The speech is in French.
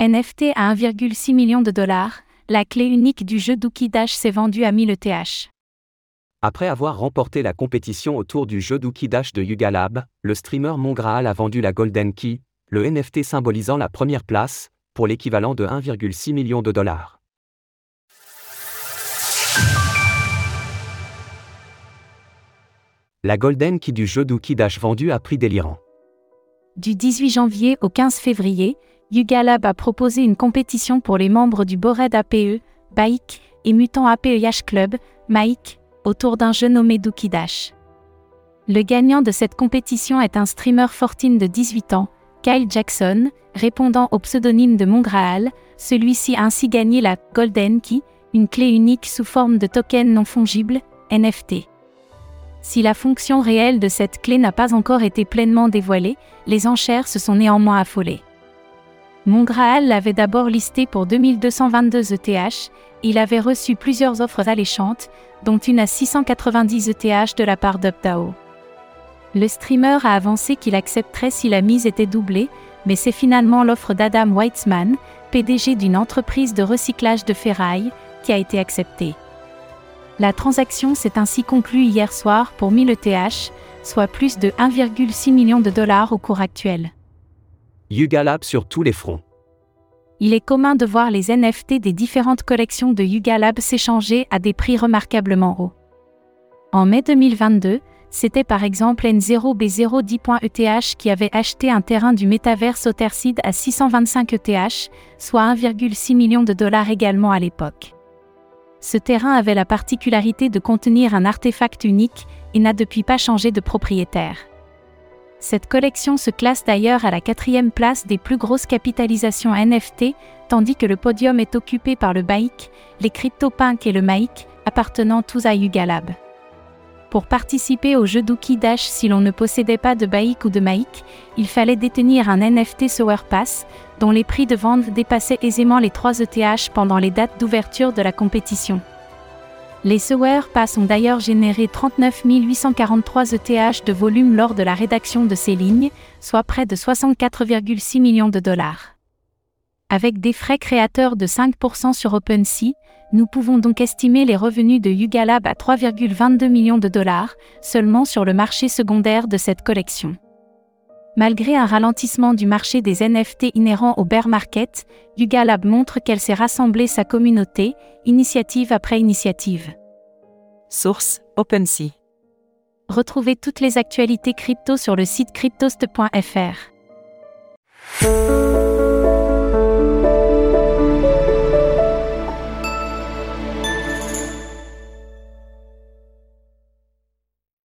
NFT à 1,6 million de dollars, la clé unique du jeu Dookie Dash s'est vendue à 1000 ETH. Après avoir remporté la compétition autour du jeu Dookie Dash de Yuga Lab, le streamer Mongraal a vendu la Golden Key, le NFT symbolisant la première place, pour l'équivalent de 1,6 million de dollars. La Golden Key du jeu Dookie Dash vendu à prix délirant. Du 18 janvier au 15 février, Yuga Lab a proposé une compétition pour les membres du Bored APE, Bike, et Mutant APE Club, Mike, autour d'un jeu nommé Dookie Dash. Le gagnant de cette compétition est un streamer 14 de 18 ans, Kyle Jackson, répondant au pseudonyme de Mongraal, celui-ci a ainsi gagné la Golden Key, une clé unique sous forme de token non fongible, NFT. Si la fonction réelle de cette clé n'a pas encore été pleinement dévoilée, les enchères se sont néanmoins affolées. Mongraal l'avait d'abord listé pour 2222 ETH, il avait reçu plusieurs offres alléchantes, dont une à 690 ETH de la part d'UpDAO. Le streamer a avancé qu'il accepterait si la mise était doublée, mais c'est finalement l'offre d'Adam Weitzman, PDG d'une entreprise de recyclage de ferraille, qui a été acceptée. La transaction s'est ainsi conclue hier soir pour 1000 ETH, soit plus de 1,6 million de dollars au cours actuel. Yuga Lab sur tous les fronts. Il est commun de voir les NFT des différentes collections de Yuga Lab s'échanger à des prix remarquablement hauts. En mai 2022, c'était par exemple N0B010.ETH qui avait acheté un terrain du métaverse Otherseed à 625 ETH, soit 1,6 million de dollars également à l'époque. Ce terrain avait la particularité de contenir un artefact unique et n'a depuis pas changé de propriétaire. Cette collection se classe d'ailleurs à la quatrième place des plus grosses capitalisations NFT, tandis que le podium est occupé par le BAIC, les CryptoPunk et le MAIC, appartenant tous à Yuga Lab. Pour participer au jeu Dookie Dash si l'on ne possédait pas de Baik ou de Maik, il fallait détenir un NFT Sower Pass, dont les prix de vente dépassaient aisément les 3 ETH pendant les dates d'ouverture de la compétition. Les Sower Pass ont d'ailleurs généré 39 843 ETH de volume lors de la rédaction de ces lignes, soit près de 64,6 millions de dollars. Avec des frais créateurs de 5% sur OpenSea, nous pouvons donc estimer les revenus de Yuga Lab à 3,22 millions de dollars, seulement sur le marché secondaire de cette collection. Malgré un ralentissement du marché des NFT inhérent au bear market, Yuga Lab montre qu'elle s'est rassemblée sa communauté, initiative après initiative. Source OpenSea. Retrouvez toutes les actualités crypto sur le site cryptost.fr.